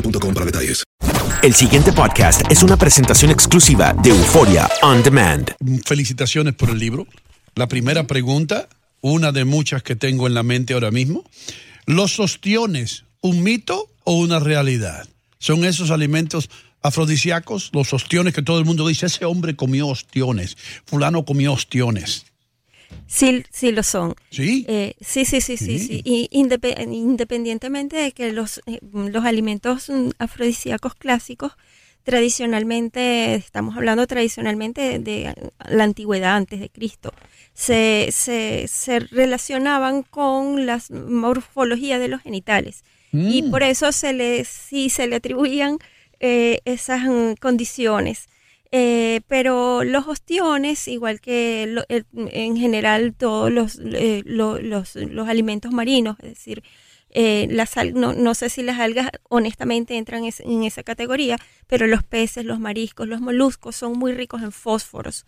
boostmobile.com para detalles. El siguiente podcast es una presentación exclusiva de Euforia On Demand. Felicitaciones por el libro. La primera pregunta, una de muchas que tengo en la mente ahora mismo. ¿Los ostiones, un mito o una realidad? ¿Son esos alimentos afrodisíacos? Los ostiones que todo el mundo dice, ese hombre comió ostiones, fulano comió ostiones. Sí, sí lo son. ¿Sí? Eh, sí, sí, sí, sí, sí. Y indepe- independientemente de que los, eh, los alimentos mm, afrodisíacos clásicos, tradicionalmente, estamos hablando tradicionalmente de, de la antigüedad antes de Cristo, se, se, se relacionaban con las morfologías de los genitales. Y Mm. por eso se le, sí se le atribuían eh, esas mm, condiciones. Eh, pero los ostiones, igual que lo- el- en general todos los, eh, lo- los, los alimentos marinos, es decir, eh, las no, no sé si las algas honestamente entran es- en esa categoría, pero los peces, los mariscos, los moluscos son muy ricos en fósforos,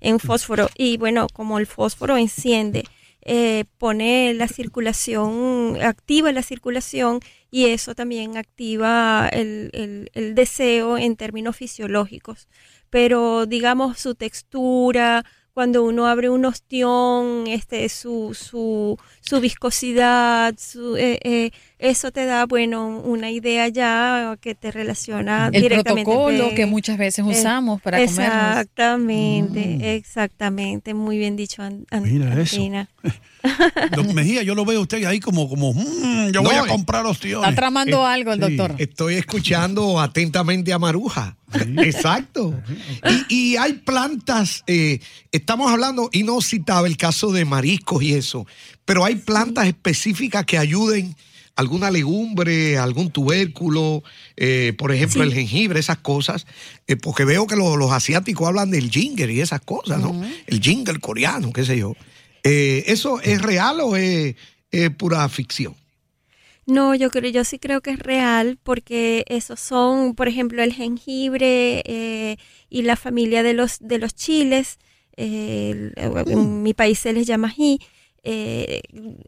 en fósforo. Y bueno, como el fósforo enciende, eh, pone la circulación, activa la circulación y eso también activa el, el- deseo en términos fisiológicos. Pero digamos su textura, cuando uno abre un ostión, este, su, su, su viscosidad, su, eh, eh, eso te da, bueno, una idea ya que te relaciona El directamente. protocolo de- que muchas veces eh, usamos para comernos. Exactamente, exactamente. Muy bien dicho, An- Mira eso. Don Mejía, yo lo veo a usted ahí como, como "Mm, yo voy No, a comprar ostiones. Está tramando Eh, algo el sí. doctor. Estoy escuchando atentamente a Maruja. Exacto. Y, y hay plantas, eh, estamos hablando, y no citaba el caso de mariscos y eso, pero hay plantas específicas que ayuden alguna legumbre, algún tubérculo, eh, por ejemplo, Sí. el jengibre, esas cosas, eh, porque veo que lo- los asiáticos hablan del ginger y esas cosas, ¿no? El ginger coreano, qué sé yo. Eh, ¿Eso es real o es, es pura ficción? No, yo creo, yo sí creo que es real porque esos son, por ejemplo, el jengibre y la familia de los de los chiles. el- en mi país se les llama ají. Eh,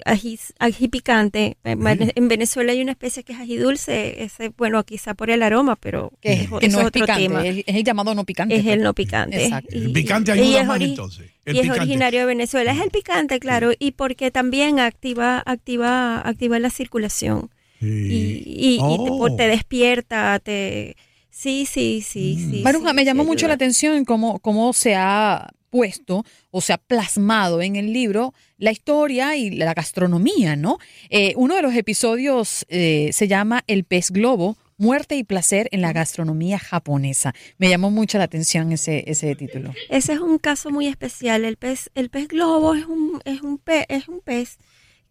ají, ají picante. En Vene- En Venezuela hay una especie que es ají dulce. Ese, bueno, quizá por el aroma, pero Que, es, que no es otro picante, tema. es, es el llamado no picante. Es el pues. no picante. Exacto. El picante y ayuda es más ori- entonces. El y es picante. originario de Venezuela. Es el picante, claro, y porque también activa, activa, activa la circulación. Y, y- y te, Oh. te despierta, te... Sí, sí, sí, sí. Maruja, sí, me llamó mucho la atención cómo, cómo se ha puesto o se ha plasmado en el libro la historia y la gastronomía, ¿no? Eh, uno de los episodios eh, se llama El pez globo, muerte y placer en la gastronomía japonesa. Me llamó mucho la atención ese, ese título. Ese es un caso muy especial. El pez, el pez globo es un, es un, pe- es un pez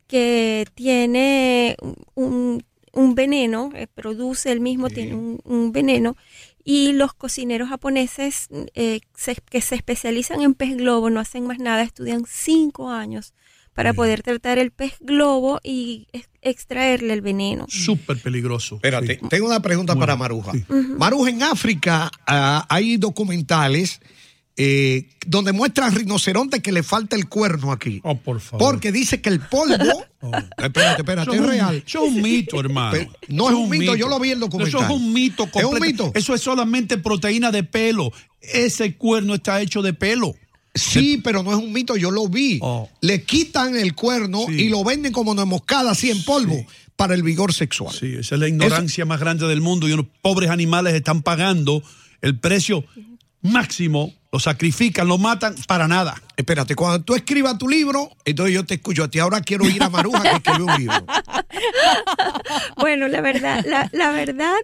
que tiene un, un veneno, eh, produce el mismo, tiene un, un veneno. Y los cocineros japoneses eh, se- que se especializan en pez globo no hacen más nada, estudian cinco años para poder tratar el pez globo y ex- extraerle el veneno. Súper peligroso. Espérate, tengo una pregunta para Maruja. Maruja, en África ah, hay documentales eh, donde muestran rinocerontes que le falta el cuerno aquí. Oh, por favor. Porque dice que el polvo. Espérate, espérate, Eso es un- real. Eso es un mito, hermano. Pero no Eso es un mito, yo lo vi en el documental. Eso es un mito. ¿Es un completo. mito? Eso es solamente proteína de pelo. Ese cuerno está hecho de pelo. Sí, pero no es un mito, yo lo vi. Le quitan el cuerno y lo venden como una moscada así en polvo para el vigor sexual. Sí, esa es la ignorancia más grande del mundo y unos pobres animales están pagando el precio máximo, lo sacrifican, lo matan para nada. Espérate, cuando tú escribas tu libro, entonces yo te escucho a ti. Ahora quiero ir a Maruja que escribe un libro. Bueno, la verdad, la, la verdad,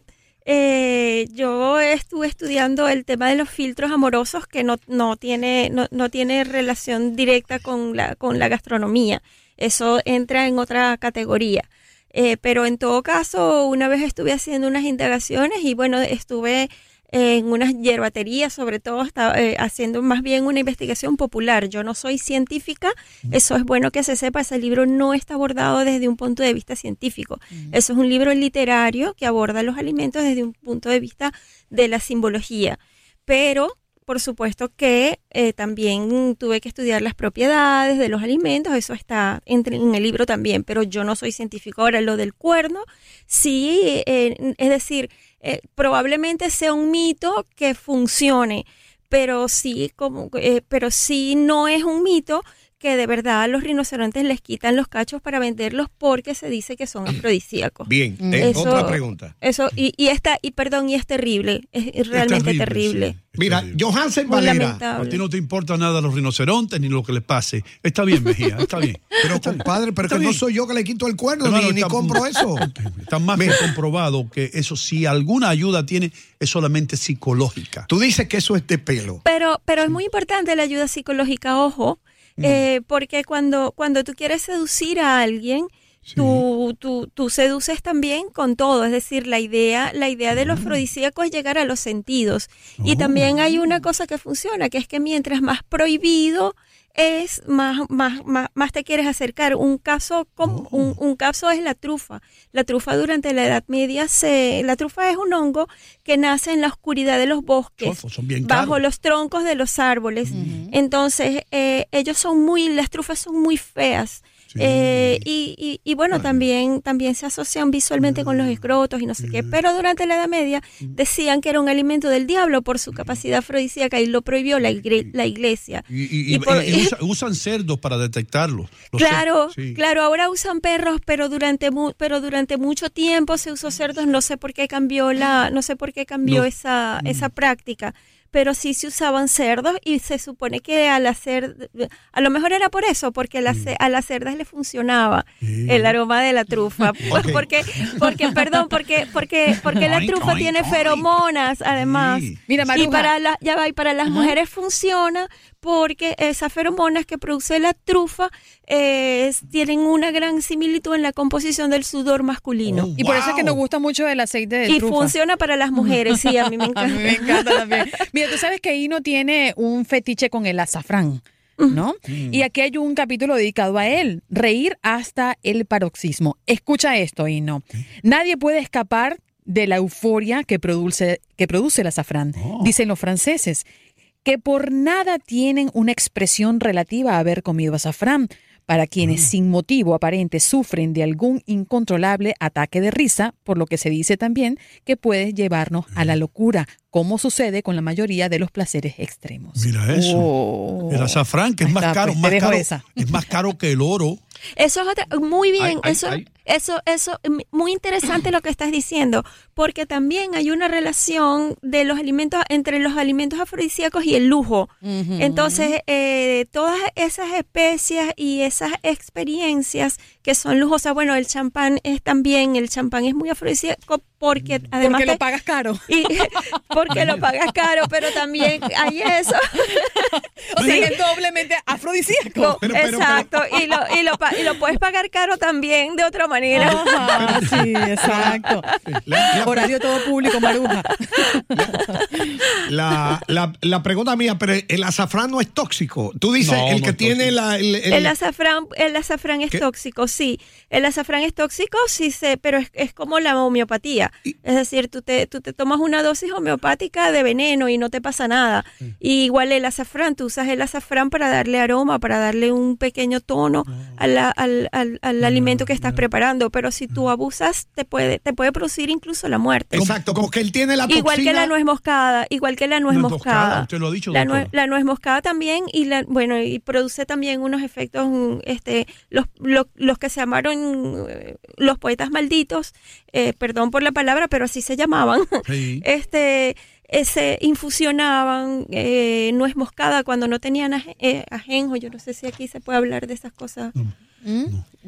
eh, yo estuve estudiando el tema de los filtros amorosos que no, no tiene, no, no tiene relación directa con la, con la gastronomía. Eso entra en otra categoría. Eh, pero en todo caso, una vez estuve haciendo unas indagaciones y bueno, estuve en unas hierbaterías, sobre todo estaba eh, haciendo más bien una investigación popular. Yo no soy científica, eso es bueno que se sepa, ese libro no está abordado desde un punto de vista científico. Eso es un libro literario que aborda los alimentos desde un punto de vista de la simbología. Pero, por supuesto que eh, también tuve que estudiar las propiedades de los alimentos, eso está entre- en el libro también, pero yo no soy científico. Ahora, lo del cuerno, sí, eh, es decir, eh, probablemente sea un mito que funcione, pero sí, como, eh, pero sí no es un mito que de verdad a los rinocerontes les quitan los cachos para venderlos porque se dice que son afrodisíacos. Bien, eh, Eso- otra pregunta. Eso, y, y esta, y perdón, y es terrible, es, es realmente terrible. Mira, Johansen Muy Valera. lamentable. A ti no te importa nada los rinocerontes ni lo que les pase. Está bien, Mejía, está bien. Pero compadre, pero que no bien. soy yo que le quito el cuerno ni, ni está- compro eso. Está más que comprobado que eso, si alguna ayuda tiene, es solamente psicológica. Tú dices que eso es de pelo. Pero, pero es muy importante la ayuda psicológica, ojo, eh, porque cuando, cuando tú quieres seducir a alguien, tú, tú, tú seduces también con todo, es decir, la idea, la idea de los afrodisíacos es llegar a los sentidos. Y también hay una cosa que funciona, que es que mientras más prohibido es, más, más, más, más te quieres acercar. Un caso, com- un, un caso es la trufa. La trufa durante la Edad Media se, la trufa es un hongo que nace en la oscuridad de los bosques Son bien bajo los troncos de los árboles. Entonces, eh, ellos son muy, las trufas son muy feas. Eh, y, y- y bueno, también, también se asocian visualmente con los escrotos y no sé qué. Pero durante la Edad Media decían que era un alimento del diablo por su capacidad afrodisíaca y lo prohibió la, la iglesia. Y, por- usa- usan cerdos para detectarlos. Los Claro, sí. claro, ahora usan perros, pero durante mu- pero durante mucho tiempo se usó cerdos, no sé por qué cambió la no sé por qué cambió No. esa esa práctica, pero sí se usaban cerdos y se supone que al hacer a lo mejor era por eso, porque a las, a las cerdas le funcionaba el aroma de la trufa, Pues porque porque perdón, porque porque porque la trufa tiene feromonas además. Mira, y para la, ya va, y para las mujeres funciona porque esas feromonas que produce la trufa eh, tienen una gran similitud en la composición del sudor masculino. Y por eso es que nos gusta mucho el aceite de Y trufa. funciona para las mujeres, sí, a mí me A encanta. mí me encanta también. Mira, tú sabes que Hino tiene un fetiche con el azafrán. ¿No? Y aquí hay un capítulo dedicado a él, reír hasta el paroxismo. Escucha esto, Hino. Nadie puede escapar de la euforia que produce, que produce el azafrán, dicen los franceses, que por nada tienen una expresión relativa a haber comido azafrán. Para quienes sin motivo aparente sufren de algún incontrolable ataque de risa, por lo que se dice también que puede llevarnos a la locura, como sucede con la mayoría de los placeres extremos. Mira eso. Oh. El azafrán, que es más está, caro, pues, más caro esa. es más caro que el oro. Eso es otra, muy bien, Ay, ay, eso, ay. Eso, eso, muy interesante lo que estás diciendo, porque también hay una relación de los alimentos, entre los alimentos afrodisíacos y el lujo. Entonces, eh, todas esas especias y esas experiencias que son lujosas. Bueno, el champán es también, el champán es muy afrodisíaco porque además... Porque lo pagas caro. y porque lo pagas caro, pero también hay eso. O sea, es doblemente afrodisíaco. Exacto, y, lo, y, lo, y lo puedes pagar caro también de otra manera. Ajá, sí, exacto. Horario todo público, Maruja. La, la, la pregunta mía, pero el azafrán no es tóxico. Tú dices, No, el no que tiene la, el, el- El azafrán, el azafrán es ¿Qué? tóxico, sí. El azafrán es tóxico, sí, se, pero es, es como la homeopatía. Es decir, tú te, tú te tomas una dosis homeopática de veneno y no te pasa nada. Mm. Y igual el azafrán, tú usas el azafrán para darle aroma, para darle un pequeño tono a la- al, al- al alimento que estás preparando. Pero si tú abusas, te puede, te puede producir incluso la muerte. Exacto, porque él tiene la toxina. Igual que la nuez moscada, igual que la nuez Nuez moscada. moscada, usted lo ha dicho, la, nuez, la nuez moscada también y la, bueno, y produce también unos efectos, mm, este, los, los, los que se llamaron eh, los poetas malditos, eh, perdón por la palabra, pero así se llamaban. Sí. Este, ese infusionaban eh, nuez moscada cuando no tenían aje- eh, ajenjo. Yo no sé si aquí se puede hablar de esas cosas.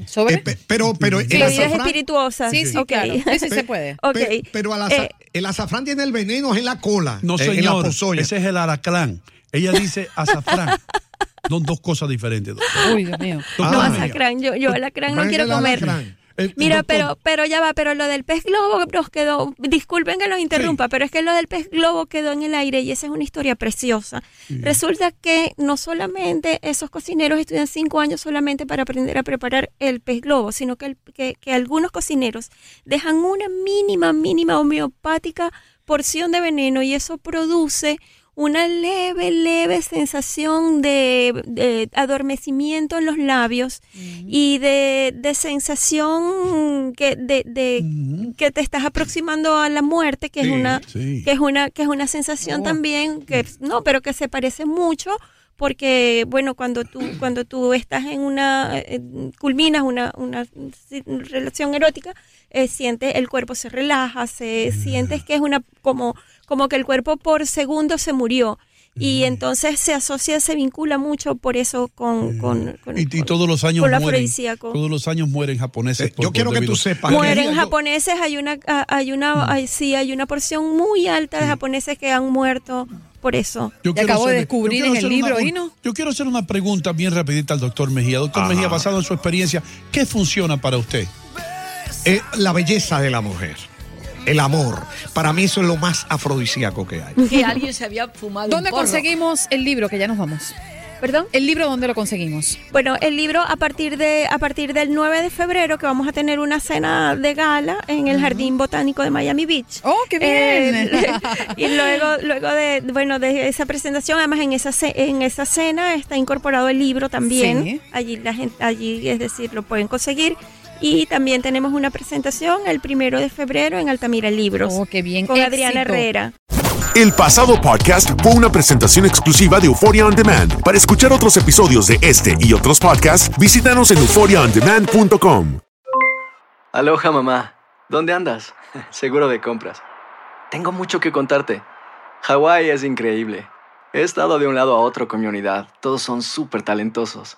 ¿Sobre? Eh, pe- pero, pero el Bebidas azafrán, espirituosas. Sí, sí, claro. Sí, sí se puede. Pe- pero aza- Eh, el azafrán tiene el veneno es en la cola. No, eh, en la señor. Ese es el araclán. Ella dice azafrán. Son dos cosas diferentes. doctor. Uy, Dios mío. No, alacrán, yo, yo alacrán no quiero el comer. alacrán. Eh, Mira, pero, pero ya va, pero lo del pez globo nos quedó, disculpen que los interrumpa, pero es que lo del pez globo quedó en el aire y esa es una historia preciosa. Resulta que no solamente esos cocineros estudian cinco años solamente para aprender a preparar el pez globo, sino que, el- que, que algunos cocineros dejan una mínima, mínima homeopática porción de veneno y eso produce una leve, leve sensación de, de adormecimiento en los labios y de, de sensación que, de, de- que te estás aproximando a la muerte, que Sí, es una, sí. que es una, que es una sensación también que no, pero que se parece mucho porque bueno cuando tú cuando tú estás en una eh, culminas una, una relación erótica eh, sientes el cuerpo se relaja se sientes que es una como como que el cuerpo por segundos se murió y entonces se asocia se vincula mucho por eso con, con, con- Y, y todos los años mueren. afrodisíaco. Todos los años mueren japoneses. Eh, yo quiero que tú sepas. mueren japoneses hay una hay una hay- sí hay una porción muy alta de japoneses que han muerto por eso Yo Te acabo de descubrir en el libro, una-. Yo quiero hacer una pregunta bien rapidita al doctor Mejía. Doctor Mejía, basado en su experiencia, ¿qué funciona para usted? Eh, la belleza de la mujer. El amor. Para mí eso es lo más afrodisíaco que hay. Que alguien se había fumado un ¿Dónde porro. conseguimos el libro? Que ya nos vamos. perdón ¿El libro dónde lo conseguimos? Bueno, el libro a partir de a partir del 9 de febrero que vamos a tener una cena de gala en el Jardín Botánico de Miami Beach. ¡Oh, qué bien! Eh, y luego luego de bueno de esa presentación, además en esa en esa cena está incorporado el libro también. Sí. Allí la gente allí es decir lo pueden conseguir. Y también tenemos una presentación el primero de febrero en Altamira Libros. Oh, qué bien. Con Adriana Éxito. Herrera. El pasado podcast fue una presentación exclusiva de Euphoria On Demand. Para escuchar otros episodios de este y otros podcasts, visítanos en euphoriaondemand.com. Aloha mamá, ¿dónde andas? Seguro de compras. Tengo mucho que contarte. Hawái es increíble. He estado de un lado a otro con mi unidad. Todos son súper talentosos.